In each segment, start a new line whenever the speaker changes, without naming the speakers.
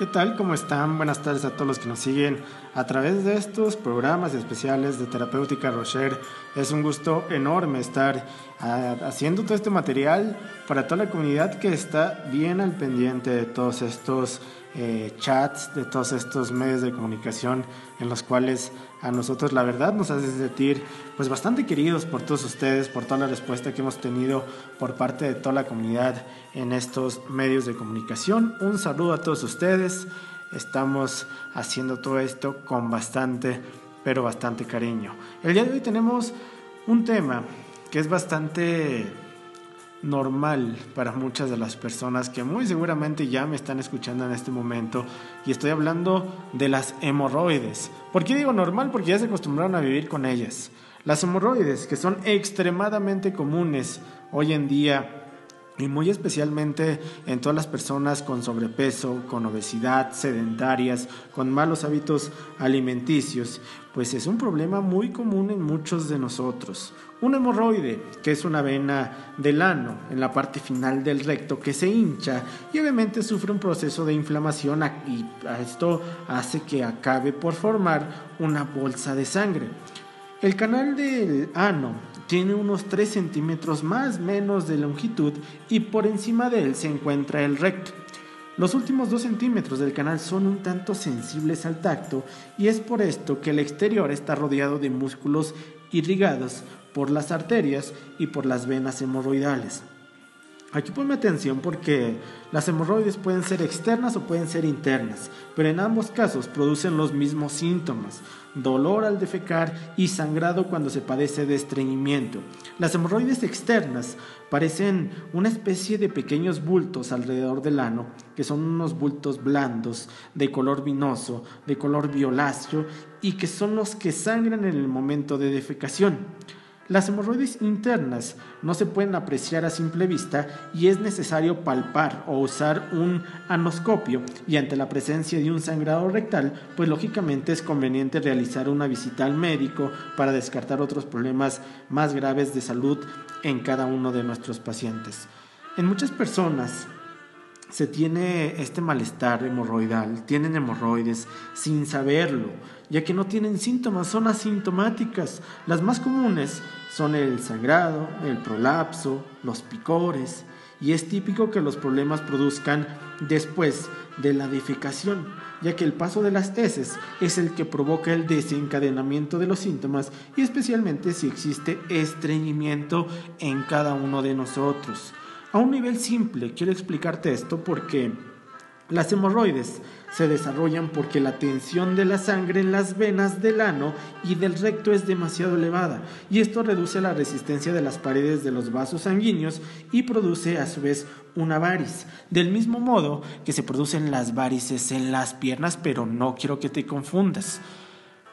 ¿Qué tal? ¿Cómo están? Buenas tardes a todos los que nos siguen a través de estos programas especiales de Terapéutica Rocher. Es un gusto enorme estar ah, haciendo todo este material para toda la comunidad que está bien al pendiente de todos estos eh, chats, de todos estos medios de comunicación en los cuales a nosotros la verdad nos hace sentir pues bastante queridos por todos ustedes, por toda la respuesta que hemos tenido por parte de toda la comunidad en estos medios de comunicación. Un saludo a todos ustedes. Estamos haciendo todo esto con bastante, pero bastante cariño. El día de hoy tenemos un tema que es bastante normal para muchas de las personas que muy seguramente ya me están escuchando en este momento y estoy hablando de las hemorroides. ¿Por qué digo normal? Porque ya se acostumbraron a vivir con ellas. Las hemorroides, que son extremadamente comunes hoy en día y muy especialmente en todas las personas con sobrepeso, con obesidad, sedentarias, con malos hábitos alimenticios, pues es un problema muy común en muchos de nosotros. Un hemorroide, que es una vena del ano en la parte final del recto que se hincha y obviamente sufre un proceso de inflamación y esto hace que acabe por formar una bolsa de sangre. El canal del ano tiene unos 3 centímetros más menos de longitud y por encima de él se encuentra el recto. Los últimos 2 centímetros del canal son un tanto sensibles al tacto y es por esto que el exterior está rodeado de músculos irrigados por las arterias y por las venas hemorroidales. Aquí ponme atención porque las hemorroides pueden ser externas o pueden ser internas, pero en ambos casos producen los mismos síntomas, dolor al defecar y sangrado cuando se padece de estreñimiento. Las hemorroides externas parecen una especie de pequeños bultos alrededor del ano, que son unos bultos blandos, de color vinoso, de color violáceo y que son los que sangran en el momento de defecación. Las hemorroides internas no se pueden apreciar a simple vista y es necesario palpar o usar un anoscopio y ante la presencia de un sangrado rectal, pues lógicamente es conveniente realizar una visita al médico para descartar otros problemas más graves de salud en cada uno de nuestros pacientes. En muchas personas se tiene este malestar hemorroidal, tienen hemorroides sin saberlo, ya que no tienen síntomas, son asintomáticas. Las más comunes son el sangrado, el prolapso, los picores, y es típico que los problemas produzcan después de la defecación, ya que el paso de las heces es el que provoca el desencadenamiento de los síntomas y especialmente si existe estreñimiento en cada uno de nosotros. A un nivel simple, quiero explicarte esto porque las hemorroides se desarrollan porque la tensión de la sangre en las venas del ano y del recto es demasiado elevada y esto reduce la resistencia de las paredes de los vasos sanguíneos y produce a su vez una varis. Del mismo modo que se producen las varices en las piernas, pero no quiero que te confundas.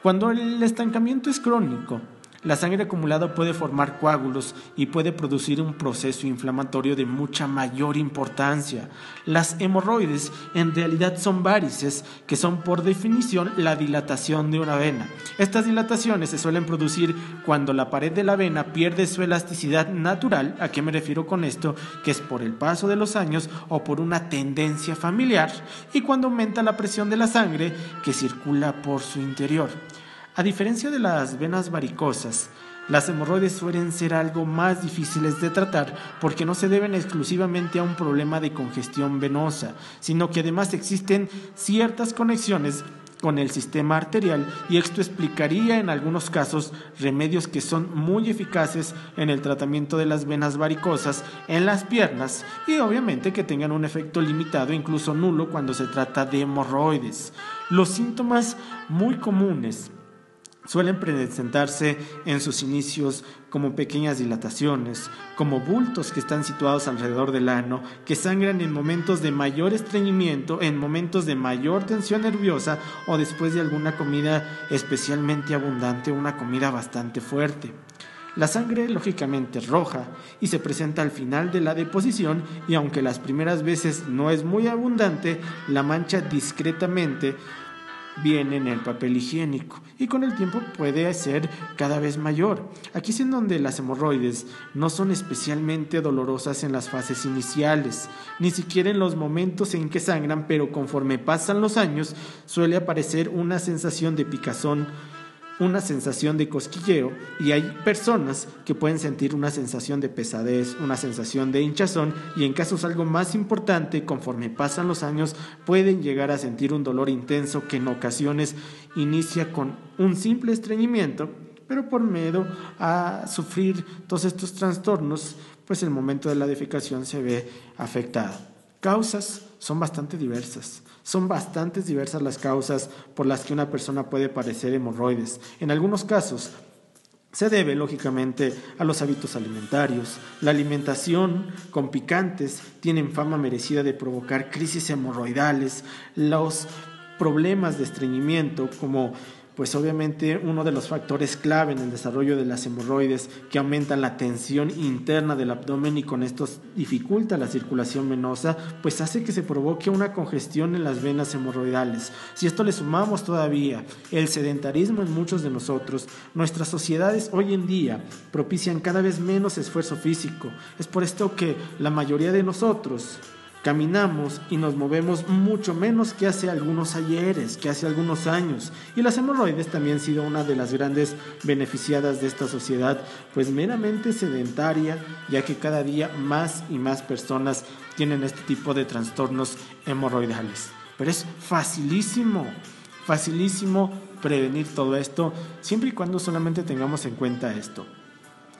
Cuando el estancamiento es crónico, la sangre acumulada puede formar coágulos y puede producir un proceso inflamatorio de mucha mayor importancia. Las hemorroides en realidad son varices, que son por definición la dilatación de una vena. Estas dilataciones se suelen producir cuando la pared de la vena pierde su elasticidad natural. ¿A qué me refiero con esto? Que es por el paso de los años o por una tendencia familiar y cuando aumenta la presión de la sangre que circula por su interior. A diferencia de las venas varicosas, las hemorroides suelen ser algo más difíciles de tratar porque no se deben exclusivamente a un problema de congestión venosa, sino que además existen ciertas conexiones con el sistema arterial y esto explicaría en algunos casos remedios que son muy eficaces en el tratamiento de las venas varicosas en las piernas y obviamente que tengan un efecto limitado incluso nulo cuando se trata de hemorroides. Los síntomas muy comunes suelen presentarse en sus inicios como pequeñas dilataciones, como bultos que están situados alrededor del ano, que sangran en momentos de mayor estreñimiento, en momentos de mayor tensión nerviosa o después de alguna comida especialmente abundante, una comida bastante fuerte. La sangre lógicamente es roja y se presenta al final de la deposición y aunque las primeras veces no es muy abundante, la mancha discretamente viene en el papel higiénico y con el tiempo puede ser cada vez mayor. Aquí es en donde las hemorroides no son especialmente dolorosas en las fases iniciales, ni siquiera en los momentos en que sangran, pero conforme pasan los años suele aparecer una sensación de picazón una sensación de cosquilleo y hay personas que pueden sentir una sensación de pesadez, una sensación de hinchazón y en casos algo más importante, conforme pasan los años, pueden llegar a sentir un dolor intenso que en ocasiones inicia con un simple estreñimiento, pero por miedo a sufrir todos estos trastornos, pues el momento de la defecación se ve afectado. Causas son bastante diversas. Son bastante diversas las causas por las que una persona puede padecer hemorroides. En algunos casos, se debe, lógicamente, a los hábitos alimentarios. La alimentación con picantes tiene fama merecida de provocar crisis hemorroidales. Los problemas de estreñimiento, como pues obviamente uno de los factores clave en el desarrollo de las hemorroides que aumentan la tensión interna del abdomen y con esto dificulta la circulación venosa, pues hace que se provoque una congestión en las venas hemorroidales. Si esto le sumamos todavía el sedentarismo en muchos de nosotros, nuestras sociedades hoy en día propician cada vez menos esfuerzo físico. Es por esto que la mayoría de nosotros Caminamos y nos movemos mucho menos que hace algunos ayeres, que hace algunos años. Y las hemorroides también han sido una de las grandes beneficiadas de esta sociedad, pues meramente sedentaria, ya que cada día más y más personas tienen este tipo de trastornos hemorroidales. Pero es facilísimo, facilísimo prevenir todo esto, siempre y cuando solamente tengamos en cuenta esto.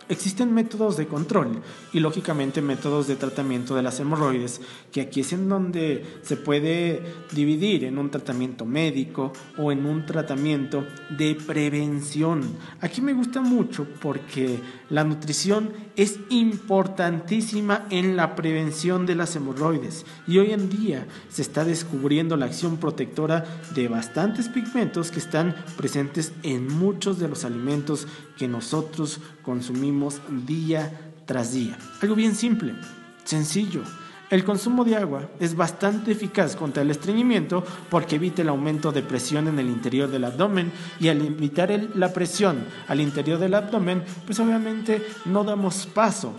Existen métodos de control y lógicamente métodos de tratamiento de las hemorroides, que aquí es en donde se puede dividir en un tratamiento médico o en un tratamiento de prevención. Aquí me gusta mucho porque la nutrición es importantísima en la prevención de las hemorroides y hoy en día se está descubriendo la acción protectora de bastantes pigmentos que están presentes en muchos de los alimentos que nosotros consumimos día tras día. Algo bien simple, sencillo. El consumo de agua es bastante eficaz contra el estreñimiento porque evita el aumento de presión en el interior del abdomen y al evitar la presión al interior del abdomen, pues obviamente no damos paso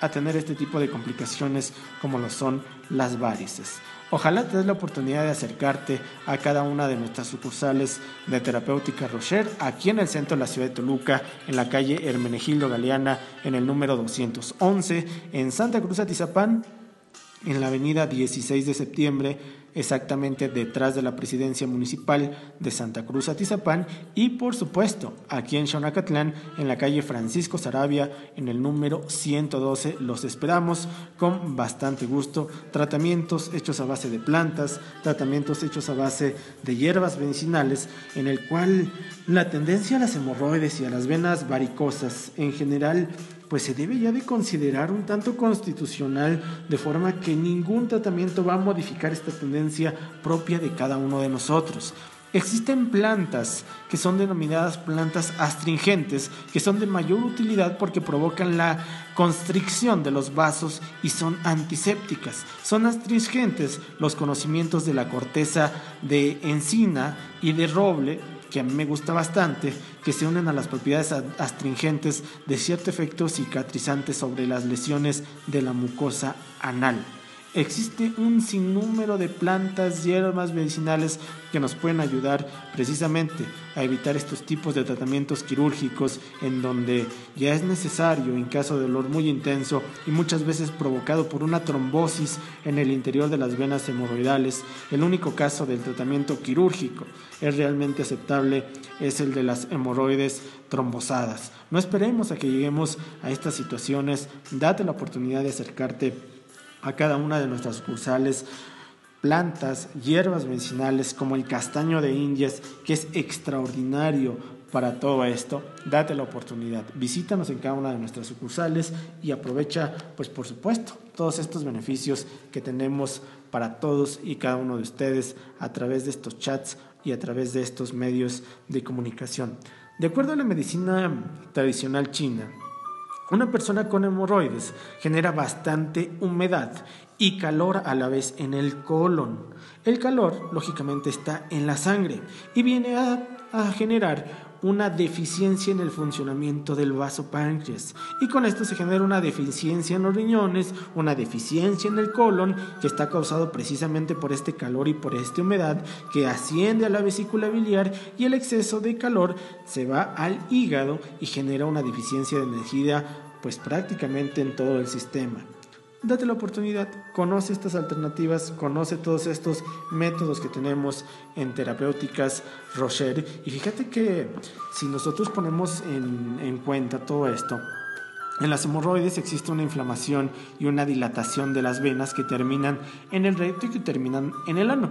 a tener este tipo de complicaciones como lo son las varices. Ojalá te des la oportunidad de acercarte a cada una de nuestras sucursales de Terapéutica Rocher, aquí en el centro de la ciudad de Toluca, en la calle Hermenegildo Galeana, en el número 211, en Santa Cruz Atizapán, en la avenida 16 de septiembre exactamente detrás de la presidencia municipal de Santa Cruz Atizapán y por supuesto aquí en Xonacatlán en la calle Francisco Sarabia en el número 112 los esperamos con bastante gusto. Tratamientos hechos a base de plantas tratamientos hechos a base de hierbas medicinales en el cual la tendencia a las hemorroides y a las venas varicosas en general pues se debe ya de considerar un tanto constitucional, de forma que ningún tratamiento va a modificar esta tendencia propia de cada uno de nosotros. Existen plantas que son denominadas plantas astringentes, que son de mayor utilidad porque provocan la constricción de los vasos y son antisépticas. Son astringentes los conocimientos de la corteza de encina y de roble que a mí me gusta bastante, que se unen a las propiedades astringentes de cierto efecto cicatrizante sobre las lesiones de la mucosa anal. Existe un sinnúmero de plantas, hierbas medicinales que nos pueden ayudar precisamente a evitar estos tipos de tratamientos quirúrgicos en donde ya es necesario en caso de dolor muy intenso y muchas veces provocado por una trombosis en el interior de las venas hemorroidales. El único caso del tratamiento quirúrgico es realmente aceptable es el de las hemorroides trombosadas. No esperemos a que lleguemos a estas situaciones, date la oportunidad de acercarte a cada una de nuestras sucursales plantas, hierbas medicinales como el castaño de Indias, que es extraordinario para todo esto, date la oportunidad. Visítanos en cada una de nuestras sucursales y aprovecha, pues por supuesto, todos estos beneficios que tenemos para todos y cada uno de ustedes a través de estos chats y a través de estos medios de comunicación. De acuerdo a la medicina tradicional china, una persona con hemorroides genera bastante humedad y calor a la vez en el colon. El calor, lógicamente, está en la sangre y viene a, generar una deficiencia en el funcionamiento del vaso páncreas. Y con esto se genera una deficiencia en los riñones, una deficiencia en el colon que está causado precisamente por este calor y por esta humedad que asciende a la vesícula biliar y el exceso de calor se va al hígado y genera una deficiencia de energía pues prácticamente en todo el sistema date la oportunidad, conoce estas alternativas, conoce todos estos métodos que tenemos en terapéuticas Rocher. Y fíjate que si nosotros ponemos en, en cuenta todo esto, en las hemorroides existe una inflamación y una dilatación de las venas que terminan en el recto y que terminan en el ano.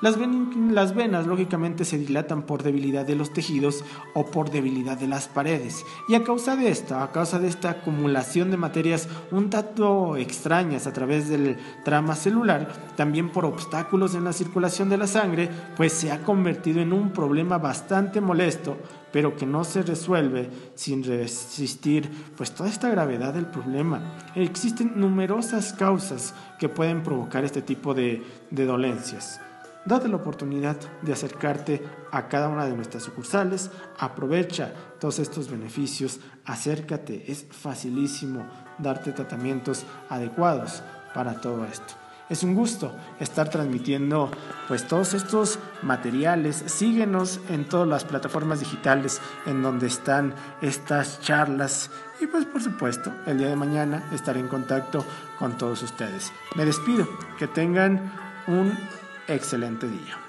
Las, venas lógicamente se dilatan por debilidad de los tejidos o por debilidad de las paredes. Y a causa de esta, a causa de esta acumulación de materias un tanto extrañas a través del trama celular, también por obstáculos en la circulación de la sangre, pues se ha convertido en un problema bastante molesto pero que no se resuelve sin resistir pues toda esta gravedad del problema. Existen numerosas causas que pueden provocar este tipo de, de dolencias. Date la oportunidad de acercarte a cada una de nuestras sucursales, aprovecha todos estos beneficios, acércate, es facilísimo darte tratamientos adecuados para todo esto. Es un gusto estar transmitiendo pues todos estos materiales. Síguenos en todas las plataformas digitales en donde están estas charlas y pues por supuesto el día de mañana estaré en contacto con todos ustedes. Me despido, que tengan un excelente día.